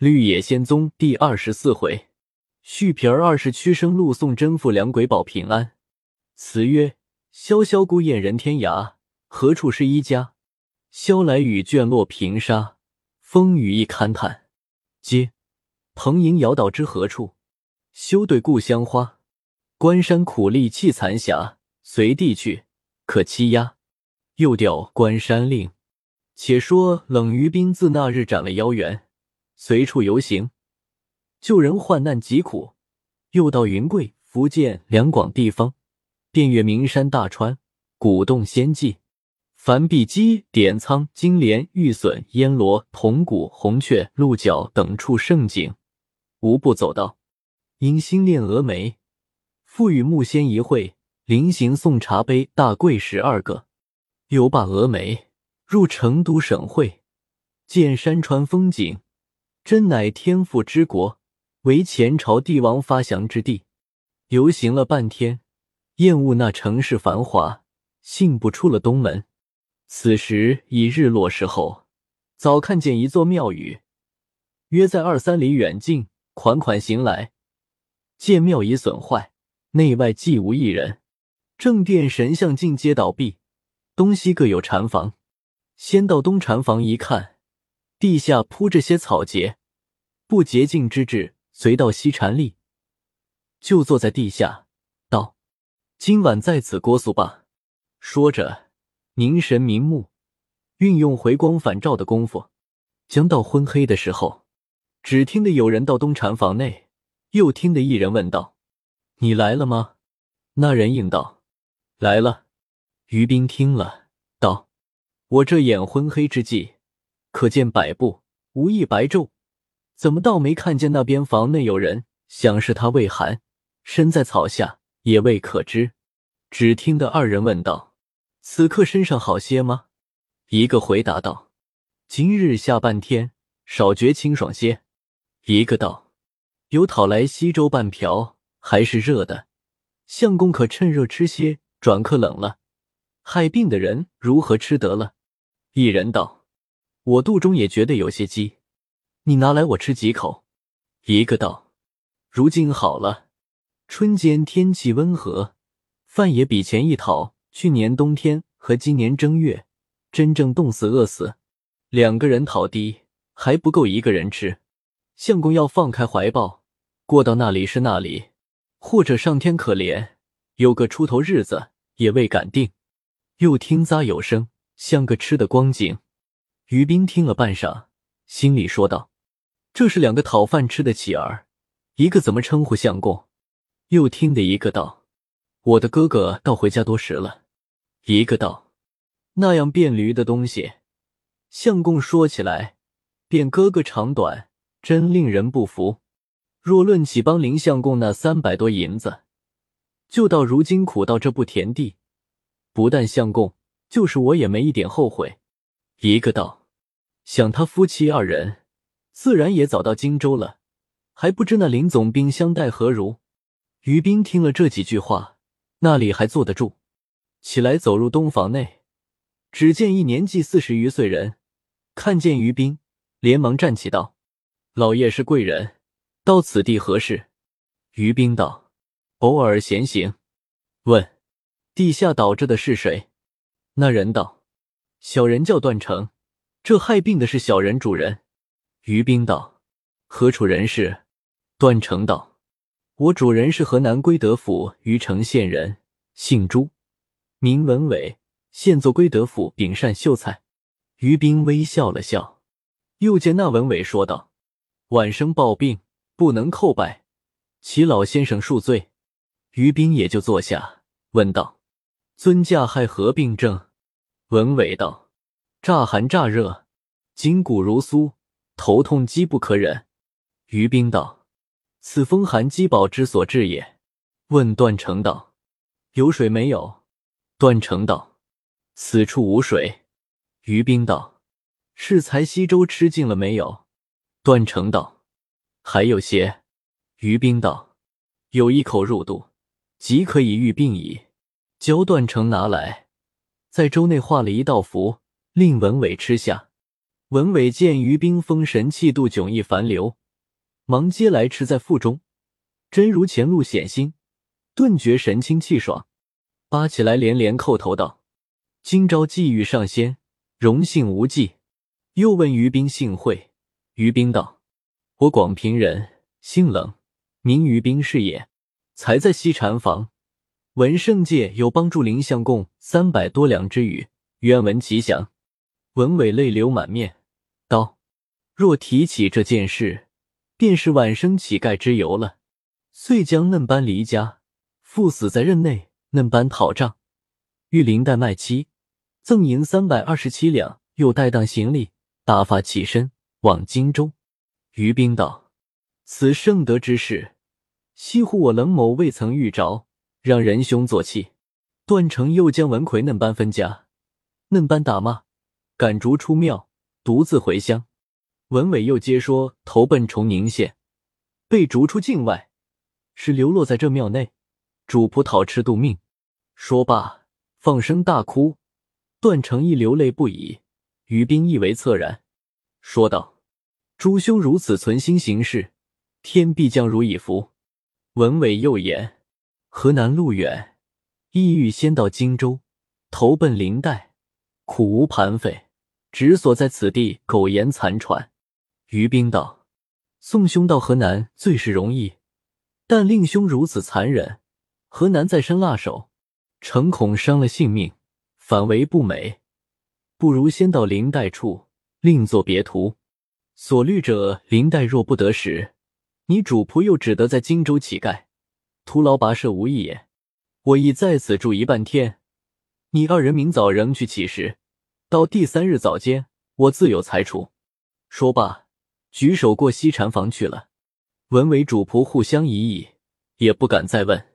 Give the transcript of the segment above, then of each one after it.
绿野仙踪第二十四回，续皮儿二十屈生路送真妇两鬼保平安。词曰：萧萧孤雁人天涯，何处是一家？萧来雨卷落平沙，风雨一勘探。嗟，蓬瀛摇倒知何处？休对故乡花。关山苦力弃残霞，随地去，可欺压。又调《关山令》。且说冷于冰自那日斩了妖猿。随处游行，救人患难疾苦，又到云贵、福建两广地方，遍阅名山大川、古洞仙迹，凡碧鸡、点苍、金莲、玉笋、烟罗、铜鼓、红雀、鹿角等处胜景，无不走到。因心恋峨眉，复与木仙一会，临行送茶杯、大柜十二个，又罢峨眉，入成都省会，见山川风景。真乃天父之国，为前朝帝王发祥之地。游行了半天，厌恶那城市繁华，信步出了东门。此时已日落时候，早看见一座庙宇，约在二三里远近。款款行来，见庙已损坏，内外既无一人。正殿神像尽皆倒闭，东西各有禅房。先到东禅房一看。地下铺着些草节，不洁净之至。随到西禅立，就坐在地下，道：“今晚在此过宿吧。”说着，凝神明目，运用回光返照的功夫，将到昏黑的时候，只听得有人到东禅房内，又听得一人问道：“你来了吗？”那人应道：“来了。”于斌听了，道：“我这眼昏黑之际。”可见百步无一白昼，怎么倒没看见那边房内有人？想是他畏寒，身在草下，也未可知。只听得二人问道：“此刻身上好些吗？”一个回答道：“今日下半天，少觉清爽些。”一个道：“有讨来稀粥半瓢，还是热的。相公可趁热吃些，转客冷了，害病的人如何吃得了？”一人道。我肚中也觉得有些饥，你拿来我吃几口。一个道：“如今好了，春间天气温和，饭也比前一讨。去年冬天和今年正月，真正冻死饿死。两个人讨的还不够一个人吃。相公要放开怀抱，过到那里是那里，或者上天可怜，有个出头日子也未敢定。”又听咂有声，像个吃的光景。于斌听了半晌，心里说道：“这是两个讨饭吃的乞儿，一个怎么称呼相公？”又听得一个道：“我的哥哥倒回家多时了。”一个道：“那样变驴的东西，相公说起来，便哥哥长短，真令人不服。若论起帮林相公那三百多银子，就到如今苦到这步田地，不但相公，就是我也没一点后悔。”一个道。想他夫妻二人，自然也早到荆州了，还不知那林总兵相待何如。于斌听了这几句话，那里还坐得住？起来走入东房内，只见一年纪四十余岁人，看见于斌，连忙站起道：“老爷是贵人，到此地何事？”于斌道：“偶尔闲行。”问：“地下倒着的是谁？”那人道：“小人叫段成。”这害病的是小人主人，于冰道：“何处人士？”段成道：“我主人是河南归德府虞城县人，姓朱，名文伟，现做归德府秉善秀才。”于冰微笑了笑，又见那文伟说道：“晚生暴病，不能叩拜，祈老先生恕罪。”于冰也就坐下，问道：“尊驾害何病症？”文伟道。乍寒乍热，筋骨如酥，头痛饥不可忍。于冰道：“此风寒饥饱之所致也。”问段成道：“有水没有？”段成道：“此处无水。”于冰道：“适才西粥吃尽了没有？”段成道：“还有些。”于冰道：“有一口入肚，即可以愈病矣。”教段成拿来，在粥内画了一道符。令文伟吃下，文伟见于冰封神气度迥异凡流，忙接来吃在腹中，真如前路显心，顿觉神清气爽，扒起来连连叩头道：“今朝际遇上仙，荣幸无忌。”又问于冰姓会，于冰道：“我广平人，姓冷，名于冰是也。才在西禅房，闻圣界有帮助林相共三百多两之语，愿闻其详。”文伟泪流满面。道：“若提起这件事，便是晚生乞丐之由了。遂将嫩班离家，赴死在任内，嫩班讨账，玉林带卖妻，赠银三百二十七两，又带当行李，打发起身往荆州。”于冰道：“此圣德之事，惜乎我冷某未曾遇着，让仁兄作气。”段成又将文魁嫩班分家，嫩班打骂，赶逐出庙。独自回乡，文伟又接说投奔崇宁县，被逐出境外，是流落在这庙内，主仆讨吃度命。说罢，放声大哭。段成义流泪不已，于斌亦为恻然，说道：“诸兄如此存心行事，天必将如以福。”文伟又言：“河南路远，意欲先到荆州投奔林黛，苦无盘费。”只所在此地，苟延残喘。于冰道：“送兄到河南，最是容易，但令兄如此残忍，河南再生辣手，诚恐伤了性命，反为不美。不如先到林黛处，另作别图。所虑者，林黛若不得时，你主仆又只得在荆州乞丐，徒劳跋涉无益也。我亦在此住一半天，你二人明早仍去乞食。”到第三日早间，我自有裁处。说罢，举手过西禅房去了。文为主仆互相疑疑，也不敢再问。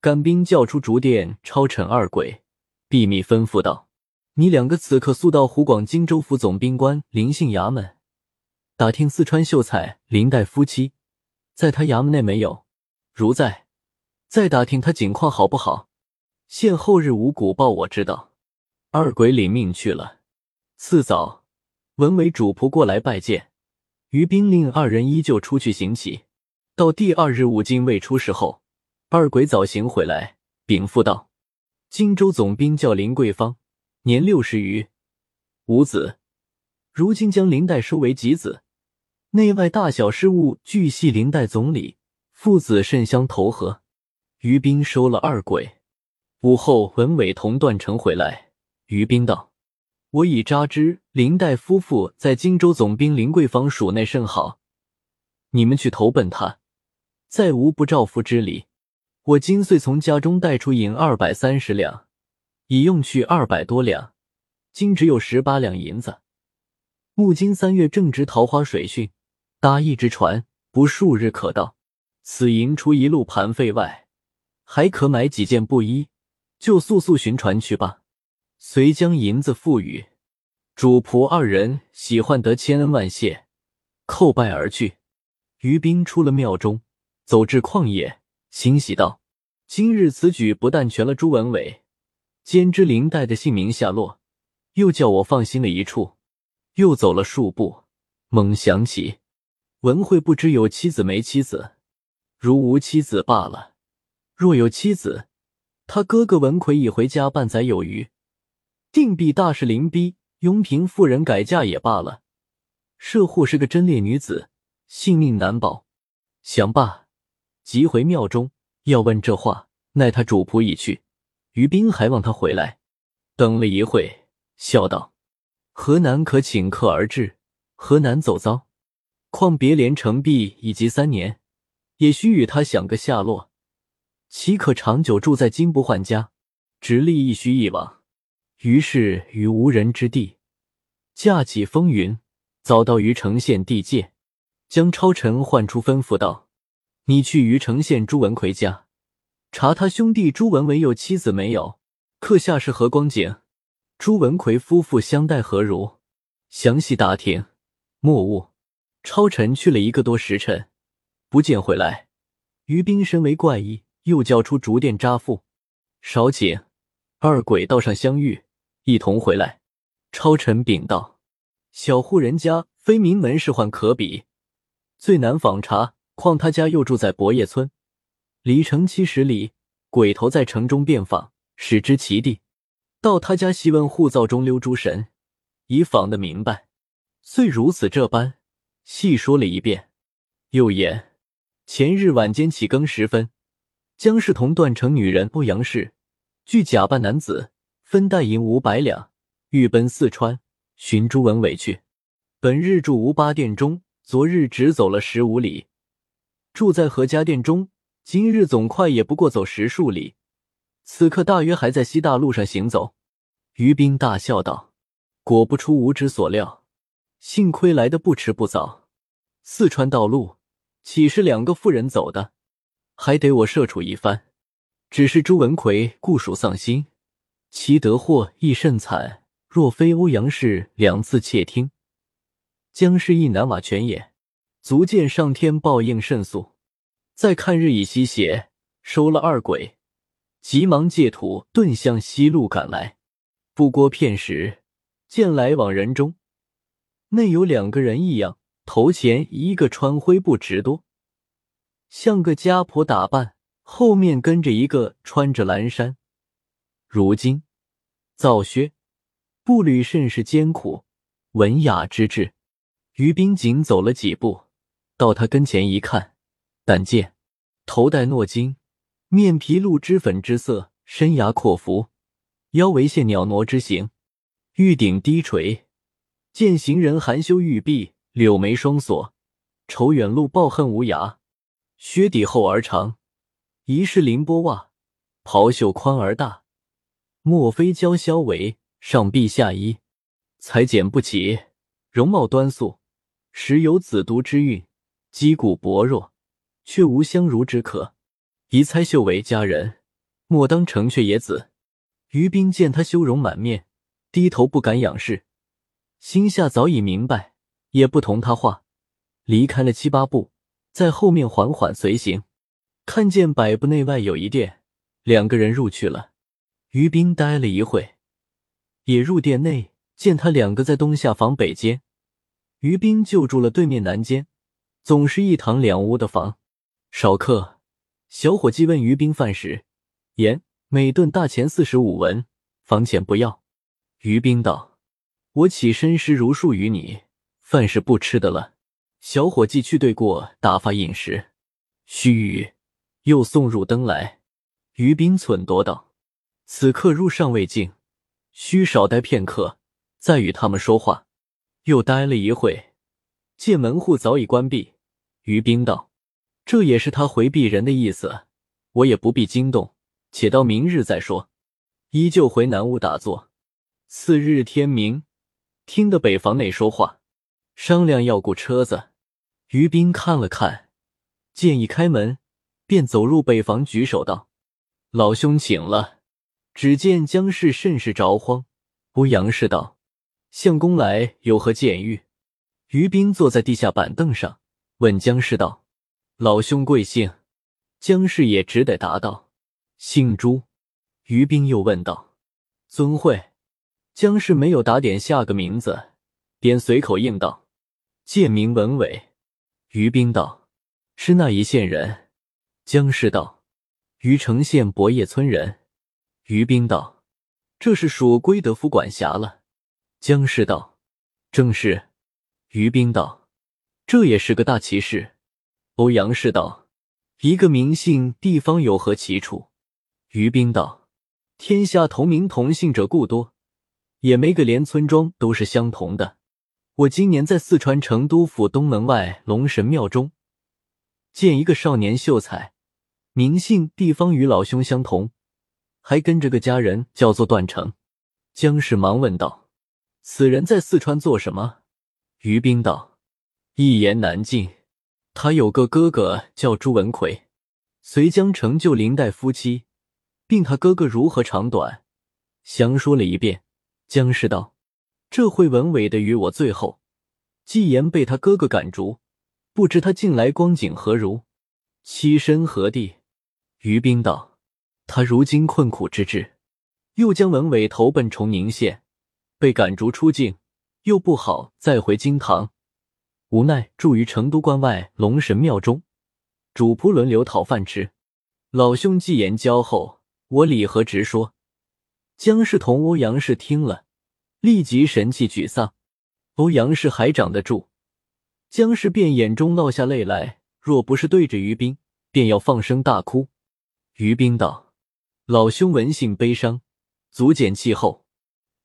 干兵叫出竹殿超尘二鬼，秘密吩咐道：“你两个此刻速到湖广荆州府总兵官林姓衙门，打听四川秀才林黛夫妻，在他衙门内没有？如在，再打听他景况好不好？限后日五谷报我知道。”二鬼领命去了。次早，文伟主仆过来拜见，于兵令二人依旧出去行乞。到第二日午经未出时后，二鬼早行回来禀赋道：“荆州总兵叫林桂芳，年六十余，无子，如今将林黛收为己子，内外大小事务俱系林黛总理，父子甚相投合。”于兵收了二鬼。午后，文伟同段成回来。于冰道：“我已扎知林黛夫妇在荆州总兵林桂芳署内甚好，你们去投奔他，再无不照付之理。我今遂从家中带出银二百三十两，已用去二百多两，今只有十八两银子。木今三月正值桃花水汛，搭一只船不数日可到。此银除一路盘费外，还可买几件布衣，就速速寻船去吧。”遂将银子付与主仆二人，喜欢得千恩万谢，叩拜而去。于兵出了庙中，走至旷野，欣喜道：“今日此举不但全了朱文伟，兼知林黛的姓名下落，又叫我放心了一处。”又走了数步，猛想起文慧不知有妻子没妻子，如无妻子罢了；若有妻子，他哥哥文奎已回家半载有余。定必大事临逼，雍平妇人改嫁也罢了。射户是个贞烈女子，性命难保。想罢，即回庙中要问这话，奈他主仆已去，于斌还望他回来。等了一会，笑道：“河南可请客而至，河南走遭，况别连成璧以及三年，也须与他想个下落。岂可长久住在金不换家，直立一须一往？”于是于无人之地，架起风云，早到于城县地界，将超尘唤出，吩咐道：“你去于城县朱文奎家，查他兄弟朱文伟有妻子没有？刻下是何光景？朱文奎夫妇相待何如？详细打听，莫误。”超尘去了一个多时辰，不见回来。于冰身为怪异，又叫出竹店扎妇，少请二鬼道上相遇。一同回来，超臣禀道：“小户人家，非名门仕宦可比，最难访查。况他家又住在博叶村，离城七十里。鬼头在城中遍访，始知其地。到他家细问户灶中溜诸神，已访得明白。遂如此这般细说了一遍。又言前日晚间起更时分，江氏同段城女人欧阳氏，俱假扮男子，分带银五百两，欲奔四川寻朱文伟去。本日住吴八店中，昨日只走了十五里，住在何家店中。今日总快也不过走十数里，此刻大约还在西大路上行走。于斌大笑道：“果不出吾之所料，幸亏来的不迟不早。四川道路岂是两个妇人走的？还得我设处一番。只是朱文奎固属丧心，其得祸亦甚惨。若非欧阳氏两次窃听，将是一难瓦全也。足见上天报应甚速。”再看日已西斜，收了二鬼，急忙借土遁向西路赶来。不过片时，见来往人中，内有两个人异样，头前一个穿灰布直多，像个家婆打扮，后面跟着一个穿着蓝衫，如今皂靴，步履甚是艰苦，文雅之至。于冰仅走了几步，到他跟前一看。但见头戴诺巾，面皮露脂粉之色，身牙阔幅，腰围线袅娜之形，玉顶低垂。见行人含羞玉臂，柳眉双锁，愁远路抱恨无涯。靴底厚而长，疑是凌波袜；袍袖宽而大，莫非娇绡围？上臂下衣，裁剪不齐，容貌端肃，实有紫毒之韵，肌骨薄弱。却无相如之可，宜猜秀为佳人，莫当成雀野子。于冰见他羞容满面，低头不敢仰视，心下早已明白，也不同他话，离开了七八步，在后面缓缓随行。看见百步内外有一店，两个人入去了。于冰待了一会，也入店内，见他两个在东下房北间，于冰就住了对面南间，总是一堂两屋的房。少客，小伙计问于冰饭食，言每顿大钱四十五文，房钱不要。于兵道：“我起身时如数于你，饭是不吃的了。”小伙计去对过打发饮食，须臾又送入灯来。于冰忖度道：“此刻入尚未尽，需少待片刻，再与他们说话。”又待了一会，见门户早已关闭。于冰道。这也是他回避人的意思，我也不必惊动，且到明日再说。依旧回南屋打坐。次日天明，听得北房内说话，商量要雇车子。于斌看了看，见一开门，便走入北房，举手道：“老兄请了。”只见江氏甚是着慌。欧阳氏道：“相公来有何见谕？”于斌坐在地下板凳上，问江氏道。老兄贵姓？江氏也只得答道：“姓朱。”于斌又问道：“尊讳？”江氏没有打点下个名字，便随口应道：“贱名文伟。”于斌道：“是那一县人？”江氏道：“虞城县博叶村人。”于冰道：“这是属归德府管辖了。”江氏道：“正是。”于冰道：“这也是个大奇事。”欧阳氏道：“一个名姓地方有何奇处？”于冰道：“天下同名同姓者故多，也没个连村庄都是相同的。我今年在四川成都府东门外龙神庙中见一个少年秀才，名姓地方与老兄相同，还跟着个家人叫做段成。”江氏忙问道：“此人在四川做什么？”于冰道：“一言难尽。”他有个哥哥叫朱文奎，随江成就林黛夫妻，并他哥哥如何长短，详说了一遍。江氏道：“这会文伟的与我最后，既言被他哥哥赶逐，不知他近来光景何如，栖身何地？”于冰道：“他如今困苦之至，又将文伟投奔崇宁县，被赶逐出境，又不好再回京堂，无奈住于成都关外龙神庙中，主仆轮流讨饭吃。老兄既言交厚，我理何直说？姜氏同欧阳氏听了，立即神气沮丧。欧阳氏还长得住，姜氏便眼中落下泪来。若不是对着于冰，便要放声大哭。于冰道：“老兄闻信悲伤，足减气候。”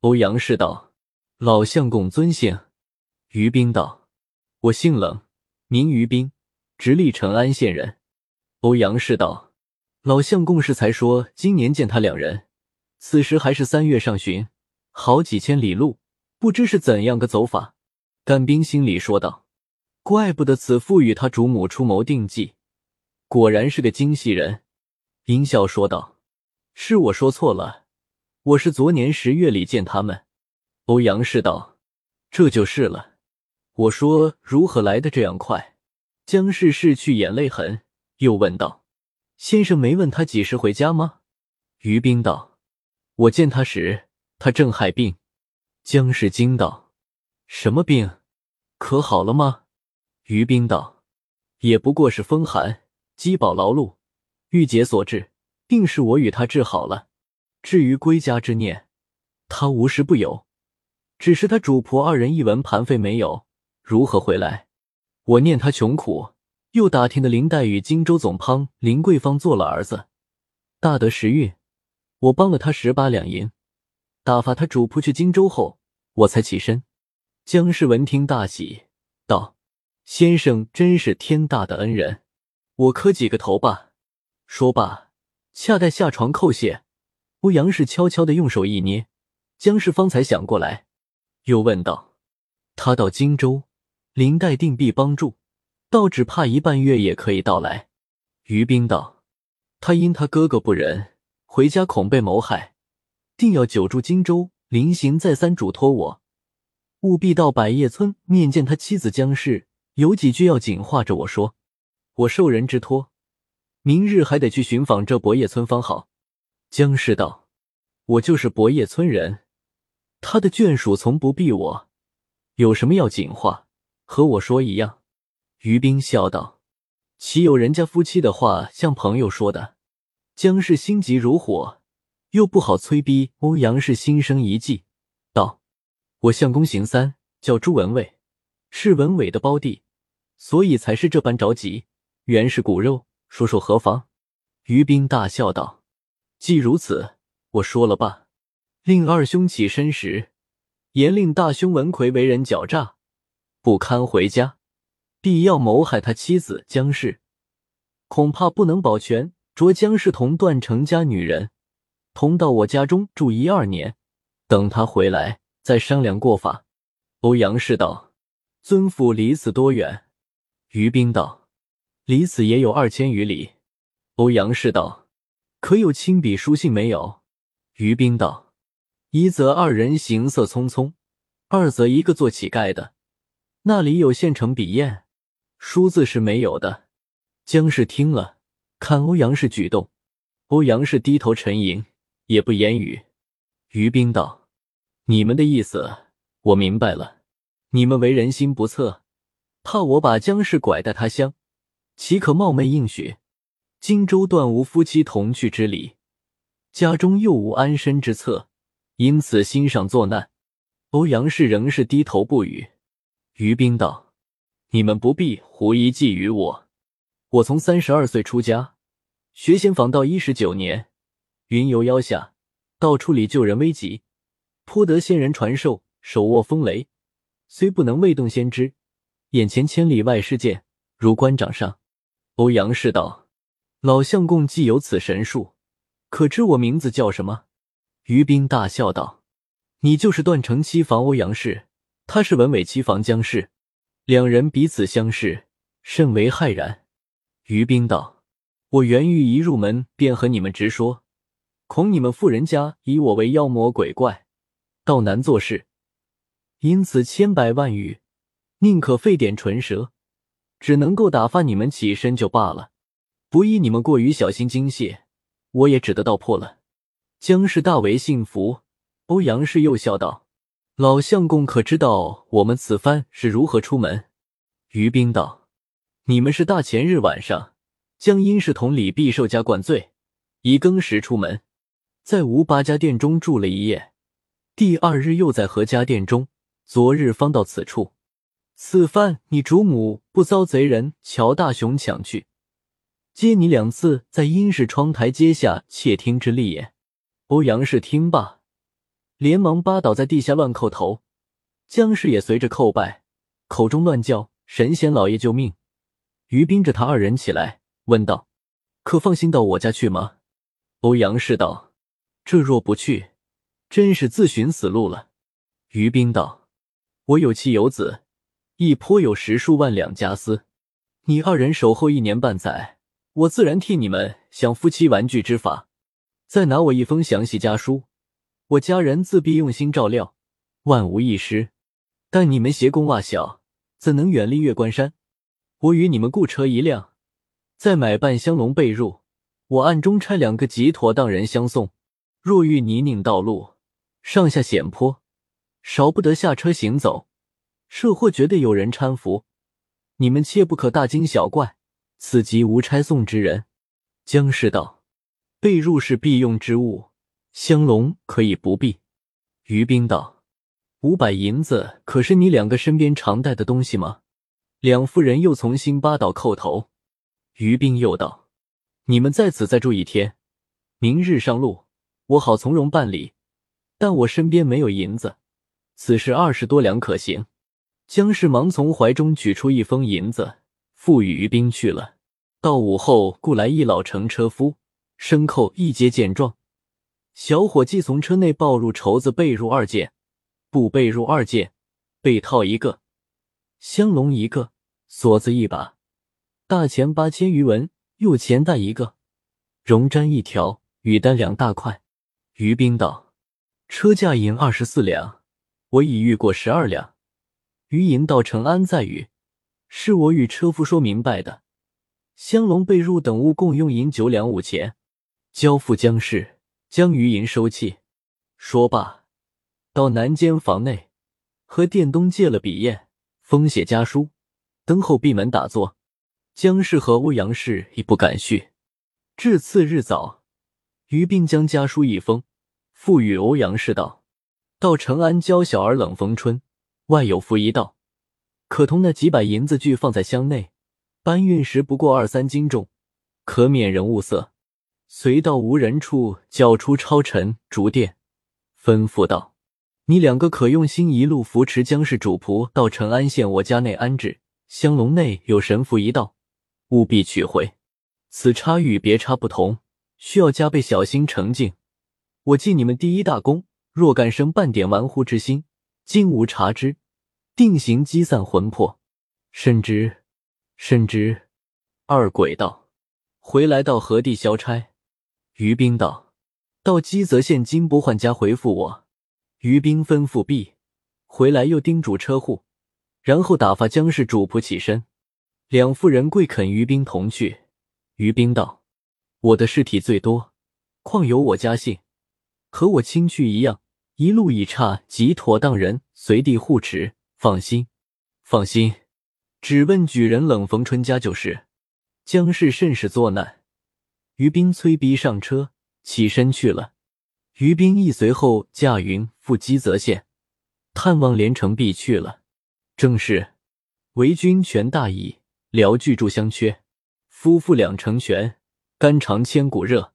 欧阳氏道：“老相公尊姓？”于冰道：“我姓冷，名于冰，直隶成安县人。”欧阳氏道：“老相公是才说今年见他两人，此时还是三月上旬，好几千里路，不知是怎样个走法。”干冰心里说道。怪不得此父与他主母出谋定计，果然是个精细人。阴笑说道：“是我说错了，我是昨年十月里见他们。”欧阳氏道：“这就是了。”我说：“如何来的这样快？”江氏拭去眼泪痕，又问道：“先生没问他几时回家吗？”于冰道：“我见他时，他正害病。”江氏惊道：“什么病？可好了吗？”于冰道：“也不过是风寒，饥饱劳碌，郁结所致，定是我与他治好了。至于归家之念，他无时不有，只是他主仆二人一文盘费没有，如何回来？我念他穷苦，又打听的林黛与荆州总帮林桂芳做了儿子，大得时运，我帮了他十八两银，打发他主仆去荆州后，我才起身。”姜氏闻听大喜，道。先生真是天大的恩人，我磕几个头吧。说罢，恰待下床叩谢，欧阳氏悄悄的用手一捏，姜氏方才想过来，又问道：“他到荆州，林黛定必帮助，倒只怕一半月也可以到来。”于冰道：“他因他哥哥不仁，回家恐被谋害，定要久住荆州。临行再三嘱托我，务必到百叶村面见他妻子姜氏。”有几句要紧话着我说，我受人之托，明日还得去寻访这博叶村方好。姜氏道：“我就是博叶村人，他的眷属从不避我，有什么要紧话，和我说一样。”于冰笑道：“岂有人家夫妻的话像朋友说的？”姜氏心急如火，又不好催逼欧阳氏，心生一计，道：“我相公邢三，叫朱文伟，是文伟的胞弟。”所以才是这般着急，原是骨肉，说说何妨？于斌大笑道：“既如此，我说了吧。”令二兄起身时，严令大兄文奎为人狡诈，不堪回家，必要谋害他妻子姜氏，恐怕不能保全。着姜氏同段成家女人，同到我家中住一二年，等他回来再商量过法。欧阳氏道：“尊府离此多远？”于冰道：“离此也有二千余里。”欧阳氏道：“可有亲笔书信没有？”于兵道：“一则二人行色匆匆，二则一个做乞丐的，那里有现成笔砚？书字是没有的。”姜氏听了，看欧阳氏举动，欧阳氏低头沉吟，也不言语。于兵道：“你们的意思我明白了，你们为人心不测。”怕我把姜氏拐带他乡，岂可冒昧应许？荆州断无夫妻同去之理，家中又无安身之策，因此心上作难。欧阳氏仍是低头不语。于冰道：“你们不必狐疑觊觎我。我从三十二岁出家，学仙访到一十九年，云游妖下，到处里救人危急，颇得仙人传授，手握风雷，虽不能未动先知。”眼前千里外事件，如官掌上。欧阳氏道：“老相公既有此神术，可知我名字叫什么？”于斌大笑道：“你就是段成七房欧阳氏，他是文伟七房江氏，两人彼此相视，甚为骇然。”于冰道：“我原欲一入门便和你们直说，恐你们妇人家以我为妖魔鬼怪，倒难做事，因此千百万语。”宁可费点唇舌，只能够打发你们起身就罢了，不依你们过于小心精细，我也只得道破了。姜氏大为信服，欧阳氏又笑道：“老相公可知道我们此番是如何出门？于冰道：“你们是大前日晚上将殷氏同李必寿家灌醉，以更时出门，在吴八家店中住了一夜，第二日又在何家店中，昨日方到此处。此番你主母不遭贼人乔大雄抢去，接你两次在殷氏窗台阶下窃听之力也。”欧阳氏听罢，连忙扒倒在地下乱叩头，姜氏也随着叩拜，口中乱叫：“神仙老爷救命！”于冰着他二人起来，问道：“可放心到我家去吗？”欧阳氏道：“这若不去，真是自寻死路了。”于冰道：“我有妻有子，亦颇有十数万两家私，你二人守候一年半载，我自然替你们想夫妻玩具之法。”再拿我一封详细家书，我家人自必用心照料，万无一失。但你们斜弓袜小，怎能远离月关山？我与你们雇车一辆，再买半箱龙被褥，我暗中差两个极妥当人相送。若遇泥泞道路，上下险坡，少不得下车行走。设或觉得有人搀扶，你们切不可大惊小怪，此即无差送之人。江氏道。被褥是必用之物，香笼可以不必。于冰道：“五百银子可是你两个身边常带的东西吗？”两妇人又从新八岛叩头。于冰又道：“你们在此再住一天，明日上路，我好从容办理。但我身边没有银子，此时二十多两可行。”江氏忙从怀中取出一封银子，付与于兵去了。到午后，雇来一老乘车夫。牲口一接见状，小伙计从车内抱入绸子被褥二件，布被褥二件，被套一个，香笼一个，锁子一把，大钱八千余文，又钱袋一个，绒毡一条，羽单两大块。于兵道：“车价银二十四两，我已预过十二两，余银到成安再与，是我与车夫说明白的。香笼被褥等物共用银九两五钱。”交付江氏，将余银收起。说罢，到南间房内，和店东借了笔砚，封写家书，等候闭门打坐。江氏和欧阳氏亦不敢续。至次日早，余并将家书一封，付与欧阳氏道：“到成安教小儿冷逢春，外有符一道，可同那几百银子俱放在箱内，搬运时不过二三斤重，可免人物色。”随到无人处，叫出超尘竹殿，吩咐道：“你两个可用心一路扶持江氏主仆到成安县我家内安置。香笼内有神符一道，务必取回。此差与别差不同，需要加倍小心澄净。我记你们第一大功，若敢生半点玩忽之心，今无察之，定行积散魂魄。甚之，甚之。”二鬼道：“回来到何地消差？”于兵道：“到基泽县金不换家回复我。”于兵吩咐毕，回来又叮嘱车户，然后打发江氏主仆起身。两妇人跪恳于兵同去。于兵道：“我的尸体最多，况有我家信，和我亲去一样，一路已差即妥当人随地护持。放心，放心，只问举人冷逢春家就是。江氏甚是作难。”于兵催逼上车，起身去了。于兵亦随后驾云赴基泽县，探望连城璧去了。正是为君权大义，聊巨助相缺。夫妇两成全，肝肠千古热。